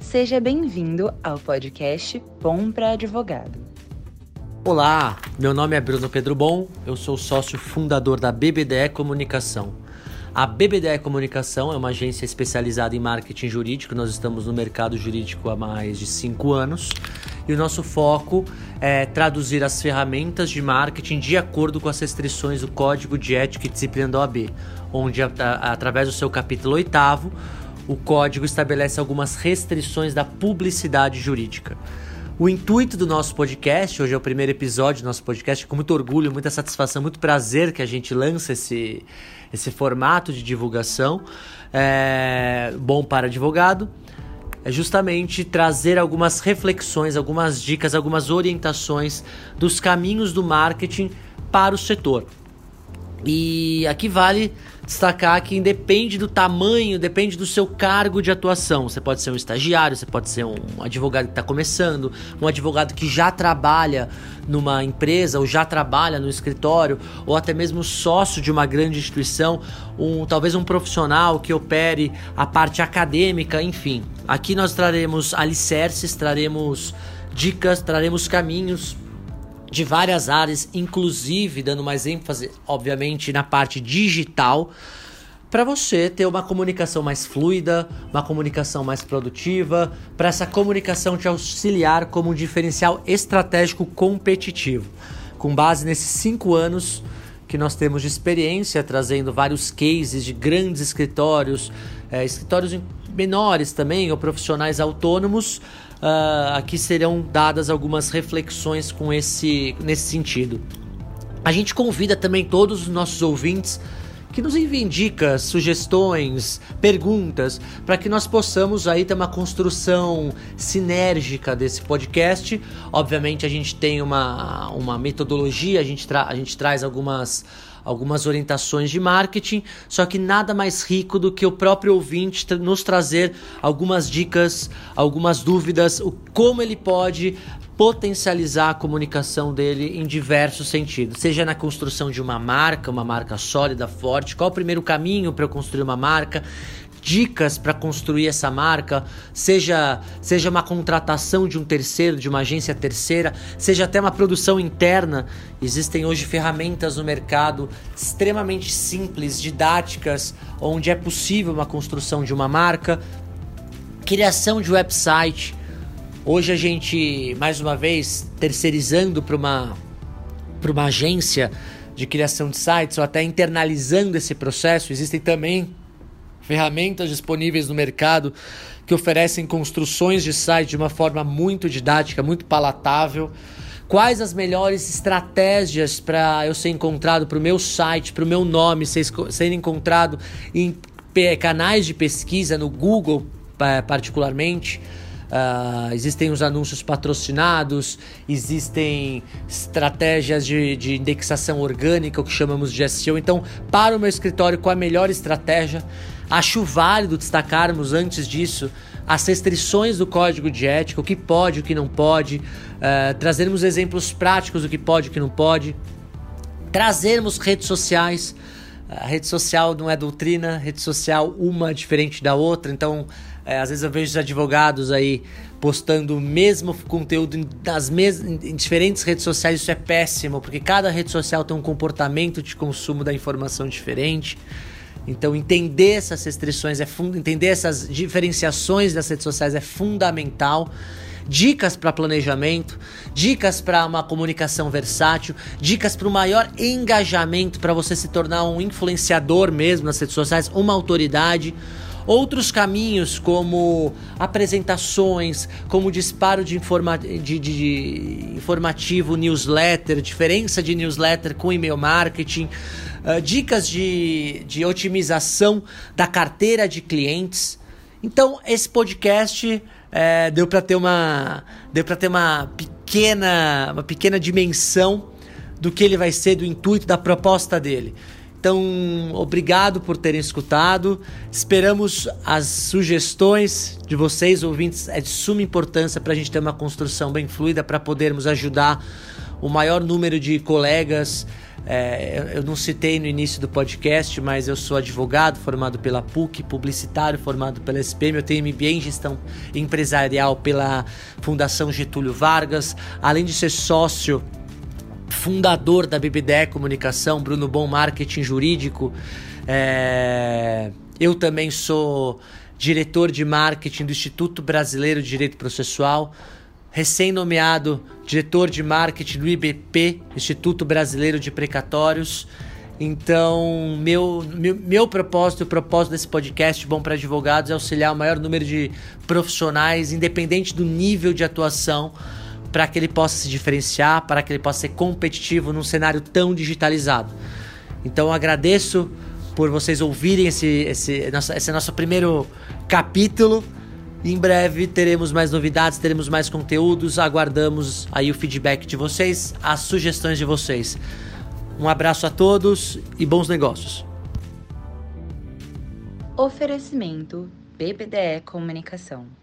Seja bem-vindo ao podcast Bom para Advogado. Olá, meu nome é Bruno Pedro Bom, eu sou sócio fundador da BBDE Comunicação. A BBDE Comunicação é uma agência especializada em marketing jurídico, nós estamos no mercado jurídico há mais de cinco anos e o nosso foco é traduzir as ferramentas de marketing de acordo com as restrições do Código de Ética e Disciplina da OAB, onde, através do seu capítulo oitavo, o código estabelece algumas restrições da publicidade jurídica. O intuito do nosso podcast, hoje é o primeiro episódio do nosso podcast, com muito orgulho, muita satisfação, muito prazer que a gente lança esse, esse formato de divulgação é, bom para advogado, é justamente trazer algumas reflexões, algumas dicas, algumas orientações dos caminhos do marketing para o setor. E aqui vale destacar que independe do tamanho, depende do seu cargo de atuação. Você pode ser um estagiário, você pode ser um advogado que está começando, um advogado que já trabalha numa empresa ou já trabalha no escritório, ou até mesmo sócio de uma grande instituição, um talvez um profissional que opere a parte acadêmica, enfim. Aqui nós traremos alicerces, traremos dicas, traremos caminhos de várias áreas, inclusive dando mais ênfase, obviamente, na parte digital, para você ter uma comunicação mais fluida, uma comunicação mais produtiva, para essa comunicação te auxiliar como um diferencial estratégico competitivo. Com base nesses cinco anos que nós temos de experiência, trazendo vários cases de grandes escritórios, é, escritórios menores também, ou profissionais autônomos, uh, aqui serão dadas algumas reflexões com esse, nesse sentido. A gente convida também todos os nossos ouvintes que nos enviem dicas, sugestões, perguntas, para que nós possamos aí ter uma construção sinérgica desse podcast. Obviamente a gente tem uma, uma metodologia, a gente, a gente traz algumas algumas orientações de marketing, só que nada mais rico do que o próprio ouvinte nos trazer algumas dicas, algumas dúvidas, o como ele pode potencializar a comunicação dele em diversos sentidos, seja na construção de uma marca, uma marca sólida, forte, qual o primeiro caminho para eu construir uma marca, dicas para construir essa marca, seja, seja uma contratação de um terceiro, de uma agência terceira, seja até uma produção interna. Existem hoje ferramentas no mercado extremamente simples, didáticas, onde é possível uma construção de uma marca, criação de website. Hoje a gente, mais uma vez, terceirizando para uma, uma agência de criação de sites ou até internalizando esse processo, existem também ferramentas disponíveis no mercado que oferecem construções de site de uma forma muito didática, muito palatável. Quais as melhores estratégias para eu ser encontrado para o meu site, para o meu nome ser, ser encontrado em canais de pesquisa no Google, particularmente? Uh, existem os anúncios patrocinados, existem estratégias de, de indexação orgânica, o que chamamos de SEO. Então, para o meu escritório, qual a melhor estratégia? Acho válido destacarmos antes disso as restrições do código de ética, o que pode, o que não pode, uh, trazermos exemplos práticos do que pode o que não pode, trazermos redes sociais. A rede social não é doutrina, rede social uma diferente da outra, então é, às vezes eu vejo os advogados aí postando o mesmo conteúdo nas mes em diferentes redes sociais, isso é péssimo, porque cada rede social tem um comportamento de consumo da informação diferente. Então, entender essas restrições, é entender essas diferenciações das redes sociais é fundamental. Dicas para planejamento, dicas para uma comunicação versátil, dicas para o maior engajamento para você se tornar um influenciador mesmo nas redes sociais, uma autoridade. Outros caminhos, como apresentações, como disparo de, informa de, de informativo, newsletter, diferença de newsletter com e-mail marketing, uh, dicas de, de otimização da carteira de clientes. Então, esse podcast é, deu para ter uma deu para ter uma pequena uma pequena dimensão do que ele vai ser, do intuito da proposta dele. Então, obrigado por terem escutado. Esperamos as sugestões de vocês, ouvintes. É de suma importância para a gente ter uma construção bem fluida, para podermos ajudar o maior número de colegas É, eu não citei no início do podcast, mas eu sou advogado formado pela PUC, publicitário formado pela SPM, eu tenho MBA em gestão empresarial pela Fundação Getúlio Vargas, além de ser sócio fundador da BBDE Comunicação, Bruno Bom Marketing Jurídico. É, eu também sou diretor de marketing do Instituto Brasileiro de Direito Processual recém-nomeado diretor de marketing do IBP, Instituto Brasileiro de Precatórios. Então, meu, meu, meu propósito, o propósito desse podcast Bom para Advogados é auxiliar o maior número de profissionais, independente do nível de atuação, para que ele possa se diferenciar, para que ele possa ser competitivo num cenário tão digitalizado. Então, agradeço por vocês ouvirem esse, esse, esse nosso primeiro capítulo. Em breve teremos mais novidades, teremos mais conteúdos. Aguardamos aí o feedback de vocês, as sugestões de vocês. Um abraço a todos e bons negócios. Oferecimento BBDE Comunicação.